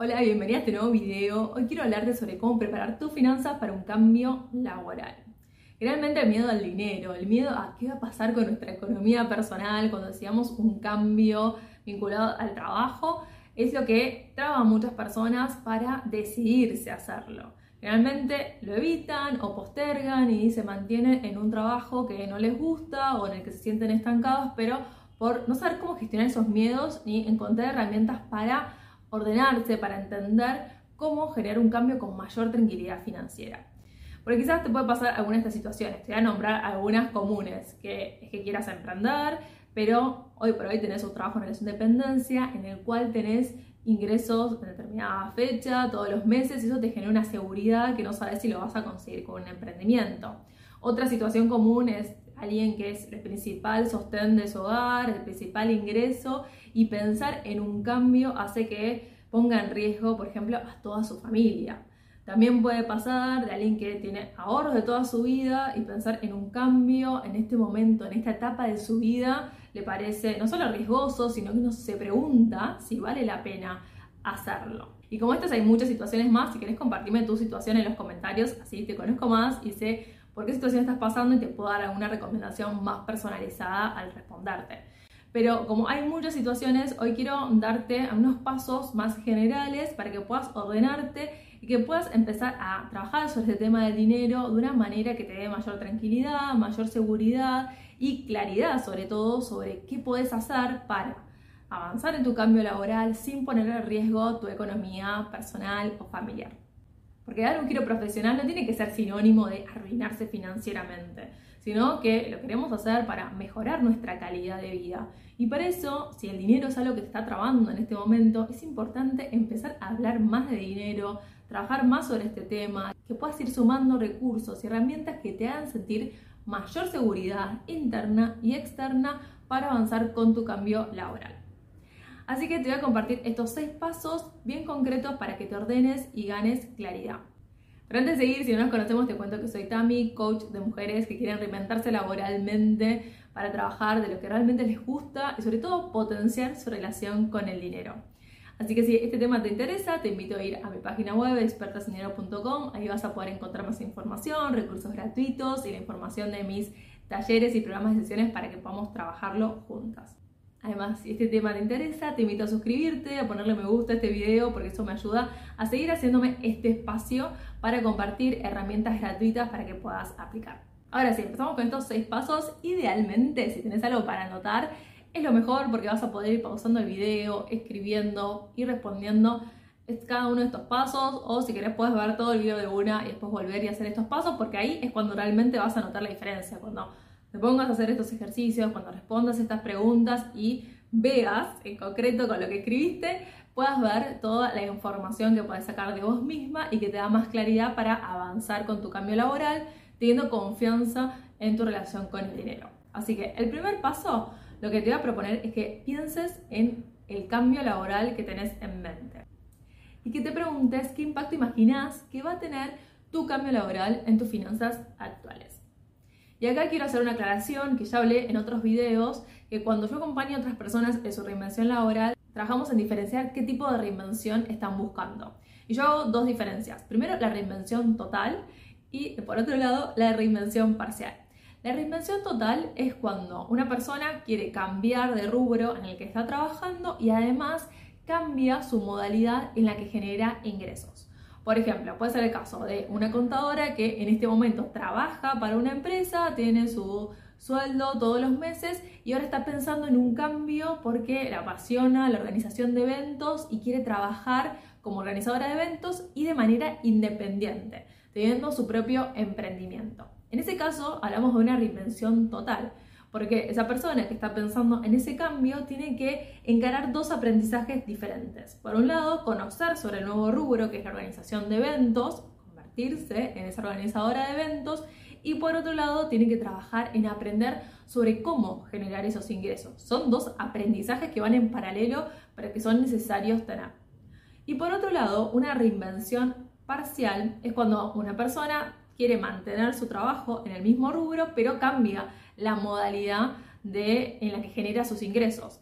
Hola, bienvenida a este nuevo video. Hoy quiero hablarte sobre cómo preparar tus finanzas para un cambio laboral. Realmente el miedo al dinero, el miedo a qué va a pasar con nuestra economía personal cuando decidamos un cambio vinculado al trabajo, es lo que traba a muchas personas para decidirse a hacerlo. Realmente lo evitan o postergan y se mantienen en un trabajo que no les gusta o en el que se sienten estancados, pero por no saber cómo gestionar esos miedos ni encontrar herramientas para ordenarse, para entender cómo generar un cambio con mayor tranquilidad financiera. Porque quizás te puede pasar alguna de estas situaciones. Te voy a nombrar algunas comunes, que que quieras emprender, pero hoy por hoy tenés un trabajo en relación de dependencia en el cual tenés ingresos en determinada fecha, todos los meses, y eso te genera una seguridad que no sabes si lo vas a conseguir con un emprendimiento. Otra situación común es alguien que es el principal sostén de su hogar, el principal ingreso, y pensar en un cambio hace que ponga en riesgo, por ejemplo, a toda su familia. También puede pasar de alguien que tiene ahorros de toda su vida y pensar en un cambio en este momento, en esta etapa de su vida, le parece no solo riesgoso, sino que uno se pregunta si vale la pena hacerlo. Y como estas hay muchas situaciones más, si querés compartirme tu situación en los comentarios, así te conozco más y sé por qué situación estás pasando y te puedo dar alguna recomendación más personalizada al responderte. Pero como hay muchas situaciones, hoy quiero darte unos pasos más generales para que puedas ordenarte y que puedas empezar a trabajar sobre este tema del dinero de una manera que te dé mayor tranquilidad, mayor seguridad y claridad sobre todo sobre qué puedes hacer para avanzar en tu cambio laboral sin poner en riesgo tu economía personal o familiar. Porque dar un giro profesional no tiene que ser sinónimo de arruinarse financieramente, sino que lo queremos hacer para mejorar nuestra calidad de vida. Y para eso, si el dinero es algo que te está trabando en este momento, es importante empezar a hablar más de dinero, trabajar más sobre este tema, que puedas ir sumando recursos y herramientas que te hagan sentir mayor seguridad interna y externa para avanzar con tu cambio laboral. Así que te voy a compartir estos seis pasos bien concretos para que te ordenes y ganes claridad. Pero antes de seguir, si no nos conocemos, te cuento que soy Tami, coach de mujeres que quieren reinventarse laboralmente para trabajar de lo que realmente les gusta y sobre todo potenciar su relación con el dinero. Así que si este tema te interesa, te invito a ir a mi página web expertasinero.com. Ahí vas a poder encontrar más información, recursos gratuitos y la información de mis talleres y programas de sesiones para que podamos trabajarlo juntas. Además, si este tema te interesa, te invito a suscribirte, a ponerle me gusta a este video porque eso me ayuda a seguir haciéndome este espacio para compartir herramientas gratuitas para que puedas aplicar. Ahora sí, empezamos con estos seis pasos. Idealmente, si tenés algo para anotar, es lo mejor porque vas a poder ir pausando el video, escribiendo y respondiendo cada uno de estos pasos o si querés puedes ver todo el video de una y después volver y hacer estos pasos porque ahí es cuando realmente vas a notar la diferencia, cuando te pongas a hacer estos ejercicios, cuando respondas estas preguntas y veas en concreto con lo que escribiste, puedas ver toda la información que puedes sacar de vos misma y que te da más claridad para avanzar con tu cambio laboral, teniendo confianza en tu relación con el dinero. Así que el primer paso, lo que te voy a proponer es que pienses en el cambio laboral que tenés en mente y que te preguntes qué impacto imaginas que va a tener tu cambio laboral en tus finanzas actuales. Y acá quiero hacer una aclaración que ya hablé en otros videos, que cuando yo acompaño a otras personas en su reinvención laboral, trabajamos en diferenciar qué tipo de reinvención están buscando. Y yo hago dos diferencias. Primero, la reinvención total y por otro lado, la reinvención parcial. La reinvención total es cuando una persona quiere cambiar de rubro en el que está trabajando y además cambia su modalidad en la que genera ingresos. Por ejemplo, puede ser el caso de una contadora que en este momento trabaja para una empresa, tiene su sueldo todos los meses y ahora está pensando en un cambio porque le apasiona la organización de eventos y quiere trabajar como organizadora de eventos y de manera independiente, teniendo su propio emprendimiento. En ese caso, hablamos de una reinvención total porque esa persona que está pensando en ese cambio tiene que encarar dos aprendizajes diferentes. Por un lado, conocer sobre el nuevo rubro que es la organización de eventos, convertirse en esa organizadora de eventos y por otro lado tiene que trabajar en aprender sobre cómo generar esos ingresos. Son dos aprendizajes que van en paralelo pero que son necesarios tener. Y por otro lado, una reinvención parcial es cuando una persona quiere mantener su trabajo en el mismo rubro pero cambia la modalidad de, en la que genera sus ingresos.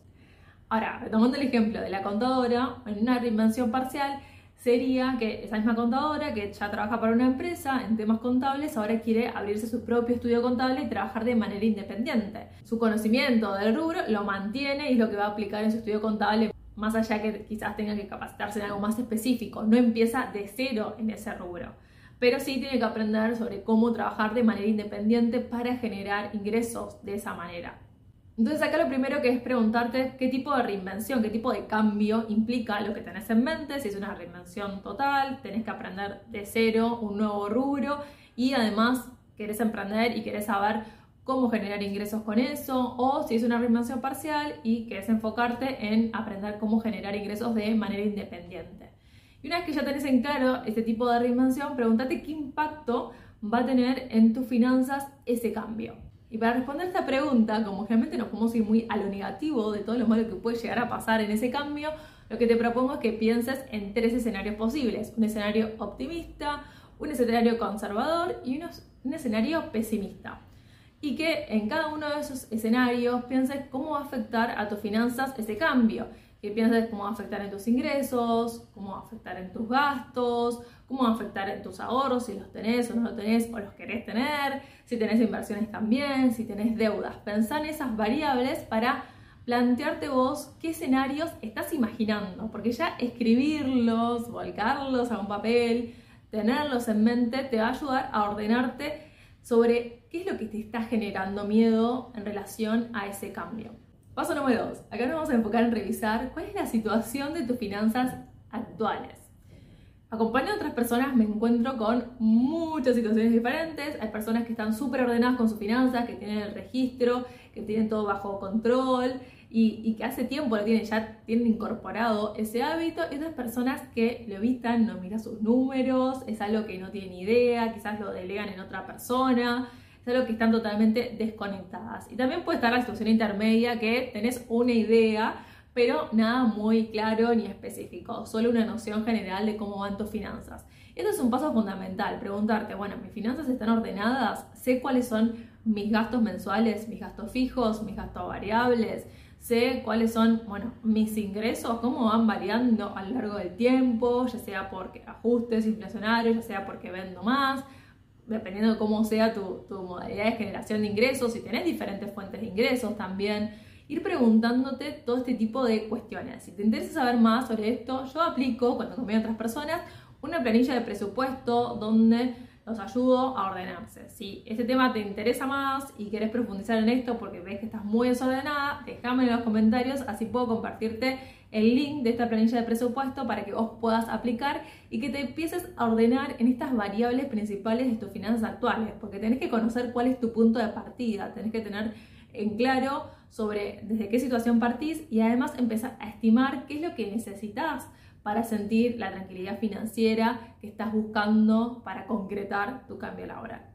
Ahora, retomando el ejemplo de la contadora, en una reinvención parcial sería que esa misma contadora que ya trabaja para una empresa en temas contables ahora quiere abrirse su propio estudio contable y trabajar de manera independiente. Su conocimiento del rubro lo mantiene y es lo que va a aplicar en su estudio contable más allá que quizás tenga que capacitarse en algo más específico, no empieza de cero en ese rubro, pero sí tiene que aprender sobre cómo trabajar de manera independiente para generar ingresos de esa manera. Entonces acá lo primero que es preguntarte qué tipo de reinvención, qué tipo de cambio implica lo que tenés en mente, si es una reinvención total, tenés que aprender de cero un nuevo rubro y además querés emprender y querés saber cómo generar ingresos con eso, o si es una reinvención parcial y querés enfocarte en aprender cómo generar ingresos de manera independiente. Y una vez que ya tenés en claro este tipo de reinvención, pregúntate qué impacto va a tener en tus finanzas ese cambio. Y para responder esta pregunta, como generalmente nos podemos ir muy a lo negativo de todo lo malo que puede llegar a pasar en ese cambio, lo que te propongo es que pienses en tres escenarios posibles. Un escenario optimista, un escenario conservador y un escenario pesimista y que en cada uno de esos escenarios pienses cómo va a afectar a tus finanzas ese cambio, que pienses cómo va a afectar en tus ingresos, cómo va a afectar en tus gastos, cómo va a afectar en tus ahorros, si los tenés o no los tenés o los querés tener, si tenés inversiones también, si tenés deudas. Pensá en esas variables para plantearte vos qué escenarios estás imaginando, porque ya escribirlos, volcarlos a un papel, tenerlos en mente te va a ayudar a ordenarte sobre qué es lo que te está generando miedo en relación a ese cambio. Paso número 2. Acá nos vamos a enfocar en revisar cuál es la situación de tus finanzas actuales. Acompañando a otras personas me encuentro con muchas situaciones diferentes. Hay personas que están súper ordenadas con sus finanzas, que tienen el registro, que tienen todo bajo control, y, que hace tiempo lo tienen, ya tienen incorporado ese hábito, y otras personas que lo evitan, no miran sus números, es algo que no tienen idea, quizás lo delegan en otra persona, algo que están totalmente desconectadas. Y también puede estar la situación intermedia que tenés una idea, pero nada muy claro ni específico, solo una noción general de cómo van tus finanzas. Esto es un paso fundamental, preguntarte, bueno, mis finanzas están ordenadas, sé cuáles son mis gastos mensuales, mis gastos fijos, mis gastos variables, sé cuáles son, bueno, mis ingresos, cómo van variando a lo largo del tiempo, ya sea porque ajustes inflacionarios, ya sea porque vendo más, dependiendo de cómo sea tu, tu modalidad de generación de ingresos, si tenés diferentes fuentes de ingresos también, ir preguntándote todo este tipo de cuestiones. Si te interesa saber más sobre esto, yo aplico, cuando conviene a otras personas, una planilla de presupuesto donde los ayudo a ordenarse. Si este tema te interesa más y quieres profundizar en esto porque ves que estás muy desordenada, déjame en los comentarios, así puedo compartirte el link de esta planilla de presupuesto para que vos puedas aplicar y que te empieces a ordenar en estas variables principales de tus finanzas actuales, porque tenés que conocer cuál es tu punto de partida, tenés que tener en claro sobre desde qué situación partís y además empezar a estimar qué es lo que necesitas para sentir la tranquilidad financiera que estás buscando para concretar tu cambio laboral.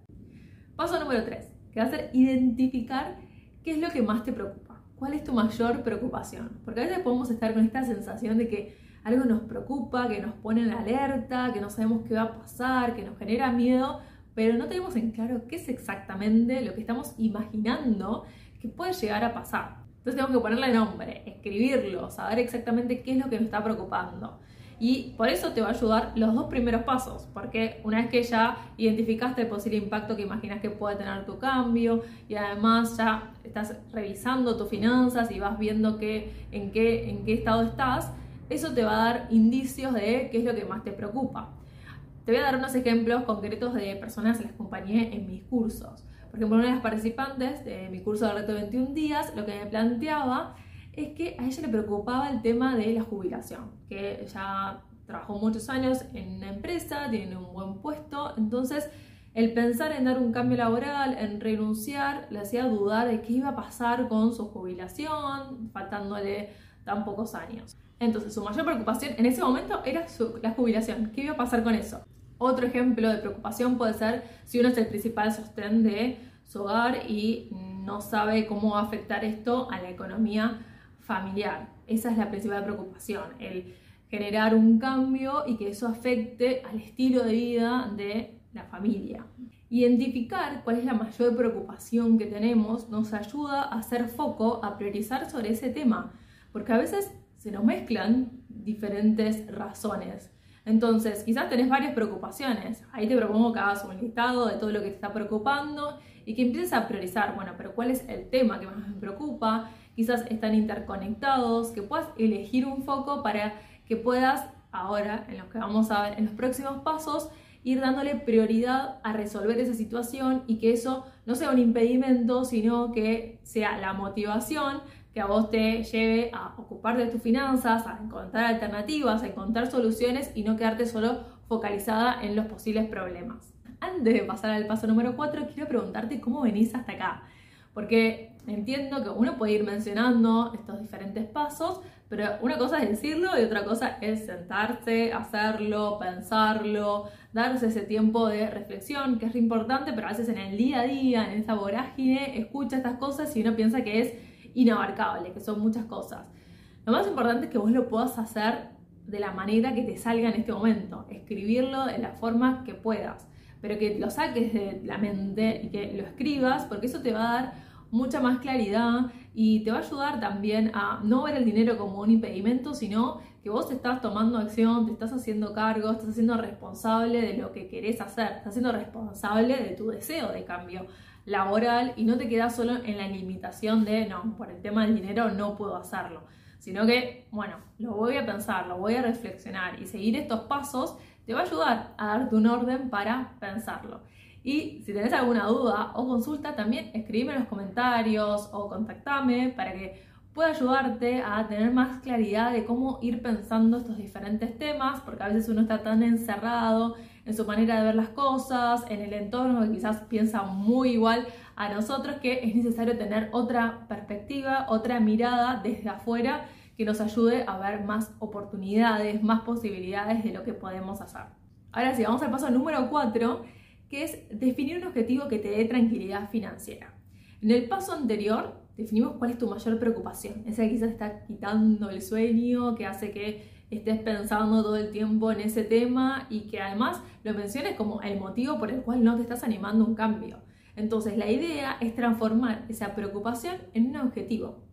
Paso número 3, que va a ser identificar qué es lo que más te preocupa, cuál es tu mayor preocupación, porque a veces podemos estar con esta sensación de que algo nos preocupa, que nos pone en alerta, que no sabemos qué va a pasar, que nos genera miedo, pero no tenemos en claro qué es exactamente lo que estamos imaginando que puede llegar a pasar. Entonces tengo que ponerle nombre, escribirlo, saber exactamente qué es lo que nos está preocupando. Y por eso te va a ayudar los dos primeros pasos, porque una vez que ya identificaste el posible impacto que imaginas que puede tener tu cambio y además ya estás revisando tus finanzas y vas viendo que, en, qué, en qué estado estás, eso te va a dar indicios de qué es lo que más te preocupa. Te voy a dar unos ejemplos concretos de personas que las acompañé en mis cursos. Por ejemplo, una de las participantes de mi curso de reto 21 días lo que me planteaba es que a ella le preocupaba el tema de la jubilación, que ella trabajó muchos años en una empresa, tiene un buen puesto, entonces el pensar en dar un cambio laboral, en renunciar, le hacía dudar de qué iba a pasar con su jubilación, faltándole tan pocos años. Entonces su mayor preocupación en ese momento era la jubilación, qué iba a pasar con eso. Otro ejemplo de preocupación puede ser si uno es el principal sostén de su hogar y no sabe cómo va a afectar esto a la economía familiar. Esa es la principal preocupación, el generar un cambio y que eso afecte al estilo de vida de la familia. Identificar cuál es la mayor preocupación que tenemos nos ayuda a hacer foco, a priorizar sobre ese tema, porque a veces se nos mezclan diferentes razones. Entonces, quizás tenés varias preocupaciones. Ahí te propongo que hagas un listado de todo lo que te está preocupando y que empieces a priorizar, bueno, pero ¿cuál es el tema que más me preocupa? Quizás están interconectados, que puedas elegir un foco para que puedas ahora, en lo que vamos a ver en los próximos pasos, ir dándole prioridad a resolver esa situación y que eso no sea un impedimento, sino que sea la motivación que a vos te lleve a ocupar de tus finanzas, a encontrar alternativas, a encontrar soluciones y no quedarte solo focalizada en los posibles problemas. Antes de pasar al paso número 4, quiero preguntarte cómo venís hasta acá. Porque entiendo que uno puede ir mencionando estos diferentes pasos, pero una cosa es decirlo y otra cosa es sentarse, hacerlo, pensarlo, darse ese tiempo de reflexión, que es importante, pero a veces en el día a día, en esa vorágine, escucha estas cosas y uno piensa que es inabarcable, que son muchas cosas. Lo más importante es que vos lo puedas hacer de la manera que te salga en este momento, escribirlo de la forma que puedas, pero que lo saques de la mente y que lo escribas, porque eso te va a dar mucha más claridad y te va a ayudar también a no ver el dinero como un impedimento, sino que vos estás tomando acción, te estás haciendo cargo, estás siendo responsable de lo que querés hacer, estás siendo responsable de tu deseo de cambio laboral y no te quedas solo en la limitación de, no, por el tema del dinero no puedo hacerlo, sino que, bueno, lo voy a pensar, lo voy a reflexionar y seguir estos pasos te va a ayudar a darte un orden para pensarlo. Y si tenés alguna duda o consulta, también escribime en los comentarios o contactame para que pueda ayudarte a tener más claridad de cómo ir pensando estos diferentes temas, porque a veces uno está tan encerrado en su manera de ver las cosas, en el entorno que quizás piensa muy igual a nosotros, que es necesario tener otra perspectiva, otra mirada desde afuera que nos ayude a ver más oportunidades, más posibilidades de lo que podemos hacer. Ahora sí, vamos al paso número 4, que es definir un objetivo que te dé tranquilidad financiera. En el paso anterior definimos cuál es tu mayor preocupación, esa quizás está quitando el sueño, que hace que estés pensando todo el tiempo en ese tema y que además lo menciones como el motivo por el cual no te estás animando a un cambio. Entonces la idea es transformar esa preocupación en un objetivo.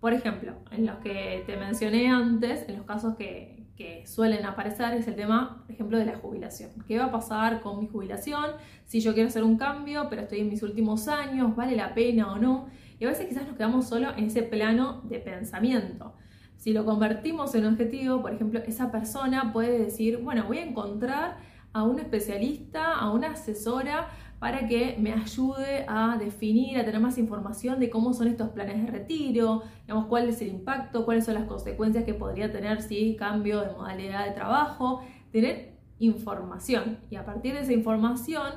Por ejemplo, en los que te mencioné antes, en los casos que, que suelen aparecer, es el tema, por ejemplo, de la jubilación. ¿Qué va a pasar con mi jubilación? Si yo quiero hacer un cambio, pero estoy en mis últimos años, ¿vale la pena o no? Y a veces quizás nos quedamos solo en ese plano de pensamiento. Si lo convertimos en objetivo, por ejemplo, esa persona puede decir, bueno, voy a encontrar a un especialista, a una asesora para que me ayude a definir, a tener más información de cómo son estos planes de retiro, digamos, cuál es el impacto, cuáles son las consecuencias que podría tener si cambio de modalidad de trabajo, tener información. Y a partir de esa información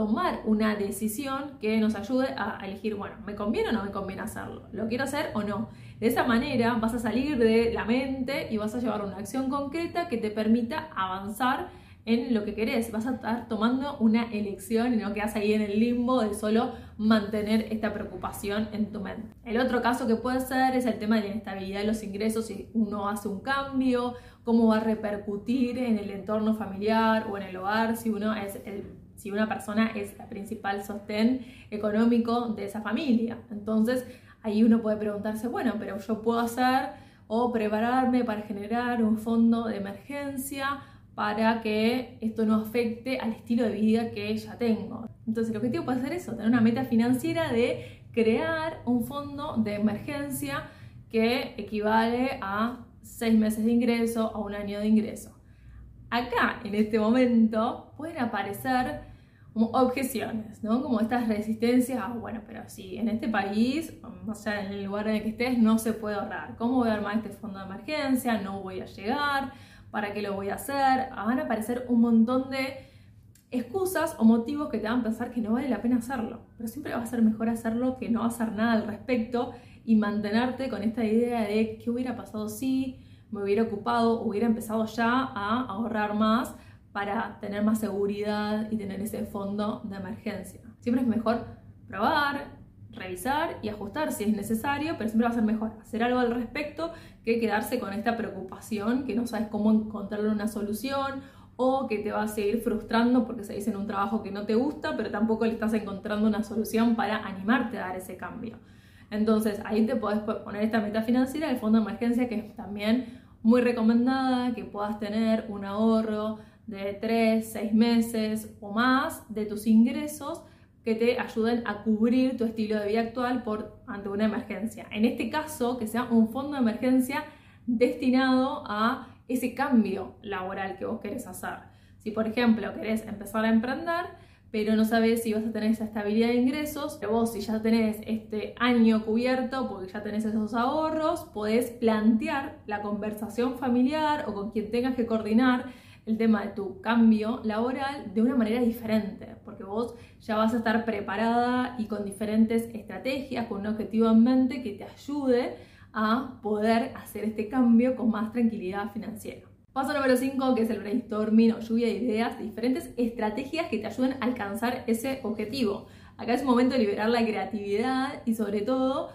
tomar una decisión que nos ayude a elegir, bueno, ¿me conviene o no me conviene hacerlo? ¿Lo quiero hacer o no? De esa manera vas a salir de la mente y vas a llevar una acción concreta que te permita avanzar en lo que querés. Vas a estar tomando una elección y no quedas ahí en el limbo de solo mantener esta preocupación en tu mente. El otro caso que puede ser es el tema de la inestabilidad de los ingresos si uno hace un cambio, cómo va a repercutir en el entorno familiar o en el hogar si uno es si una persona es el principal sostén económico de esa familia. Entonces, ahí uno puede preguntarse, bueno, pero yo puedo hacer o prepararme para generar un fondo de emergencia para que esto no afecte al estilo de vida que ya tengo. Entonces el objetivo puede ser eso, tener una meta financiera de crear un fondo de emergencia que equivale a seis meses de ingreso, a un año de ingreso. Acá, en este momento, pueden aparecer como objeciones, ¿no? Como estas resistencias, ah, bueno, pero si en este país, o sea, en el lugar en el que estés, no se puede ahorrar. ¿Cómo voy a armar este fondo de emergencia? No voy a llegar ¿Para qué lo voy a hacer? Van a aparecer un montón de excusas o motivos que te van a pensar que no vale la pena hacerlo. Pero siempre va a ser mejor hacerlo que no hacer nada al respecto y mantenerte con esta idea de qué hubiera pasado si me hubiera ocupado, hubiera empezado ya a ahorrar más para tener más seguridad y tener ese fondo de emergencia. Siempre es mejor probar, revisar y ajustar si es necesario, pero siempre va a ser mejor hacer algo al respecto que quedarse con esta preocupación que no sabes cómo encontrarle una solución o que te va a seguir frustrando porque se dice en un trabajo que no te gusta, pero tampoco le estás encontrando una solución para animarte a dar ese cambio. Entonces ahí te podés poner esta meta financiera del fondo de emergencia que es también muy recomendada, que puedas tener un ahorro de 3, 6 meses o más de tus ingresos que te ayuden a cubrir tu estilo de vida actual por ante una emergencia. En este caso, que sea un fondo de emergencia destinado a ese cambio laboral que vos querés hacer. Si por ejemplo querés empezar a emprender, pero no sabes si vas a tener esa estabilidad de ingresos, pero vos si ya tenés este año cubierto porque ya tenés esos ahorros, podés plantear la conversación familiar o con quien tengas que coordinar el tema de tu cambio laboral de una manera diferente, porque vos ya vas a estar preparada y con diferentes estrategias, con un objetivo en mente que te ayude a poder hacer este cambio con más tranquilidad financiera. Paso número 5, que es el brainstorming o lluvia de ideas, diferentes estrategias que te ayuden a alcanzar ese objetivo. Acá es un momento de liberar la creatividad y sobre todo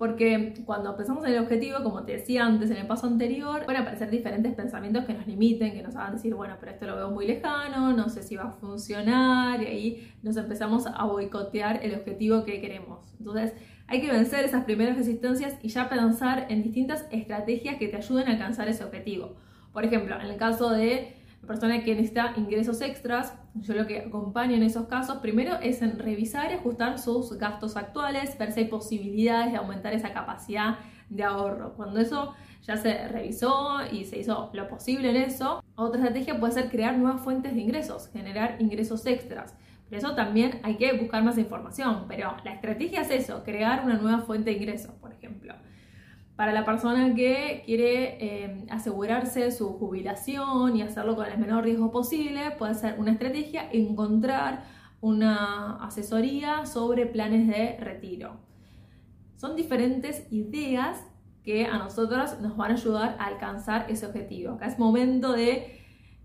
porque cuando pensamos en el objetivo, como te decía antes en el paso anterior, pueden aparecer diferentes pensamientos que nos limiten, que nos hagan decir, bueno, pero esto lo veo muy lejano, no sé si va a funcionar, y ahí nos empezamos a boicotear el objetivo que queremos. Entonces, hay que vencer esas primeras resistencias y ya pensar en distintas estrategias que te ayuden a alcanzar ese objetivo. Por ejemplo, en el caso de persona que necesita ingresos extras, yo lo que acompaño en esos casos primero es en revisar y ajustar sus gastos actuales, ver si hay posibilidades de aumentar esa capacidad de ahorro. Cuando eso ya se revisó y se hizo lo posible en eso, otra estrategia puede ser crear nuevas fuentes de ingresos, generar ingresos extras. Pero eso también hay que buscar más información, pero la estrategia es eso, crear una nueva fuente de ingresos, por ejemplo. Para la persona que quiere eh, asegurarse su jubilación y hacerlo con el menor riesgo posible, puede ser una estrategia encontrar una asesoría sobre planes de retiro. Son diferentes ideas que a nosotros nos van a ayudar a alcanzar ese objetivo. Acá es momento de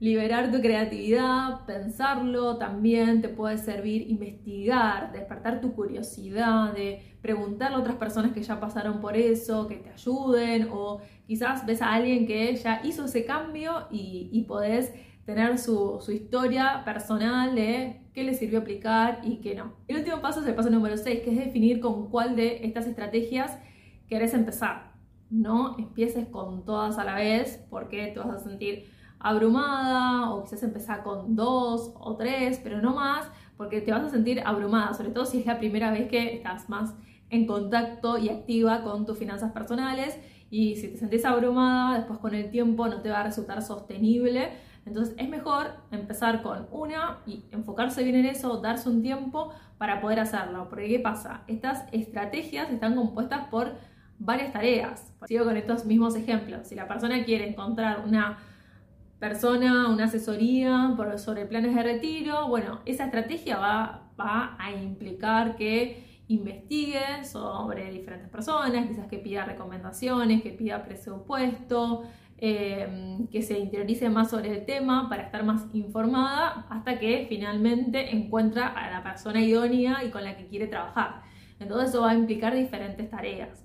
liberar tu creatividad, pensarlo también te puede servir investigar, despertar tu curiosidad, de preguntarle a otras personas que ya pasaron por eso, que te ayuden o quizás ves a alguien que ya hizo ese cambio y, podés tener su, su, historia personal de qué le sirvió aplicar y qué no. El último paso es el paso número 6, que es definir con cuál de estas estrategias querés empezar. No empieces con todas a la vez porque te vas a sentir abrumada o quizás empezar con dos o tres, pero no más, porque te vas a sentir abrumada, sobre todo si es la primera vez que estás más en contacto y activa con tus finanzas personales y si te sentís abrumada, después con el tiempo no te va a resultar sostenible. Entonces es mejor empezar con una y enfocarse bien en eso, darse un tiempo para poder hacerlo. Porque ¿qué pasa? Estas estrategias están compuestas por varias tareas. Sigo con estos mismos ejemplos. Si la persona quiere encontrar una persona, una asesoría sobre planes de retiro, bueno, esa estrategia va, va a implicar que investigue sobre diferentes personas, quizás que pida recomendaciones, que pida presupuesto, eh, que se interiorice más sobre el tema para estar más informada hasta que finalmente encuentra a la persona idónea y con la que quiere trabajar. Entonces eso va a implicar diferentes tareas.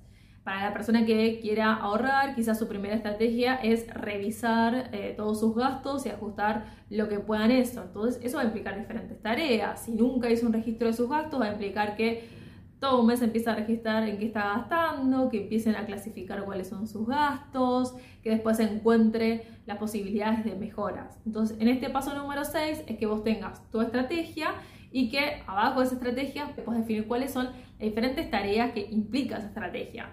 Para la persona que quiera ahorrar, quizás su primera estrategia es revisar eh, todos sus gastos y ajustar lo que puedan eso. Entonces, eso va a implicar diferentes tareas. Si nunca hizo un registro de sus gastos, va a implicar que todo un mes empieza a registrar en qué está gastando, que empiecen a clasificar cuáles son sus gastos, que después encuentre las posibilidades de mejoras. Entonces, en este paso número 6 es que vos tengas tu estrategia y que abajo de esa estrategia puedes definir cuáles son las diferentes tareas que implica esa estrategia.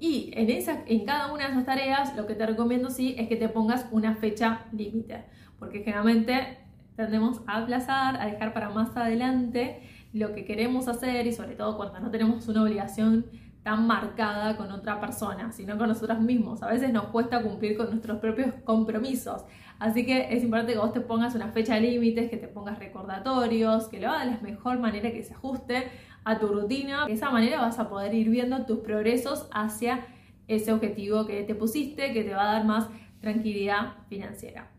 Y en, esa, en cada una de esas tareas lo que te recomiendo sí es que te pongas una fecha límite, porque generalmente tendemos a aplazar, a dejar para más adelante lo que queremos hacer y sobre todo cuando no tenemos una obligación tan marcada con otra persona, sino con nosotros mismos. A veces nos cuesta cumplir con nuestros propios compromisos. Así que es importante que vos te pongas una fecha límite, que te pongas recordatorios, que lo hagas de la mejor manera que se ajuste a tu rutina. De esa manera vas a poder ir viendo tus progresos hacia ese objetivo que te pusiste, que te va a dar más tranquilidad financiera.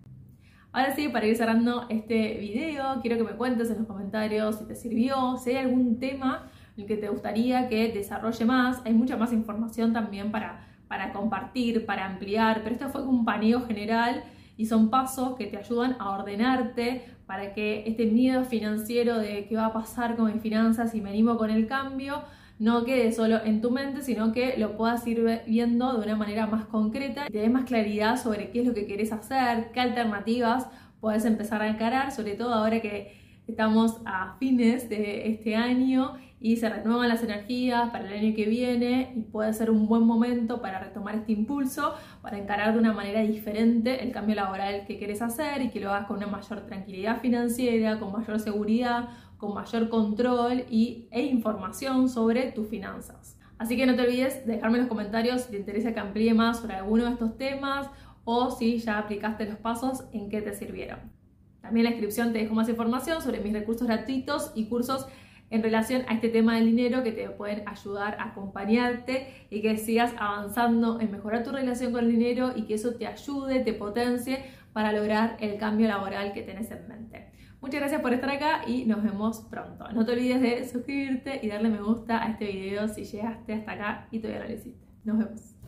Ahora sí, para ir cerrando este video, quiero que me cuentes en los comentarios si te sirvió, si hay algún tema el que te gustaría que desarrolle más. Hay mucha más información también para, para compartir, para ampliar, pero esto fue un paneo general y son pasos que te ayudan a ordenarte para que este miedo financiero de qué va a pasar con mis finanzas y me animo con el cambio no quede solo en tu mente, sino que lo puedas ir viendo de una manera más concreta. Te dé más claridad sobre qué es lo que quieres hacer, qué alternativas puedes empezar a encarar, sobre todo ahora que estamos a fines de este año y se renuevan las energías para el año que viene y puede ser un buen momento para retomar este impulso, para encarar de una manera diferente el cambio laboral que quieres hacer y que lo hagas con una mayor tranquilidad financiera, con mayor seguridad, con mayor control y, e información sobre tus finanzas. Así que no te olvides de dejarme en los comentarios si te interesa que amplíe más sobre alguno de estos temas o si ya aplicaste los pasos, en qué te sirvieron. También en la descripción te dejo más información sobre mis recursos gratuitos y cursos en relación a este tema del dinero que te pueden ayudar a acompañarte y que sigas avanzando en mejorar tu relación con el dinero y que eso te ayude, te potencie para lograr el cambio laboral que tenés en mente. Muchas gracias por estar acá y nos vemos pronto. No te olvides de suscribirte y darle me gusta a este video si llegaste hasta acá y todavía no lo hiciste. Nos vemos.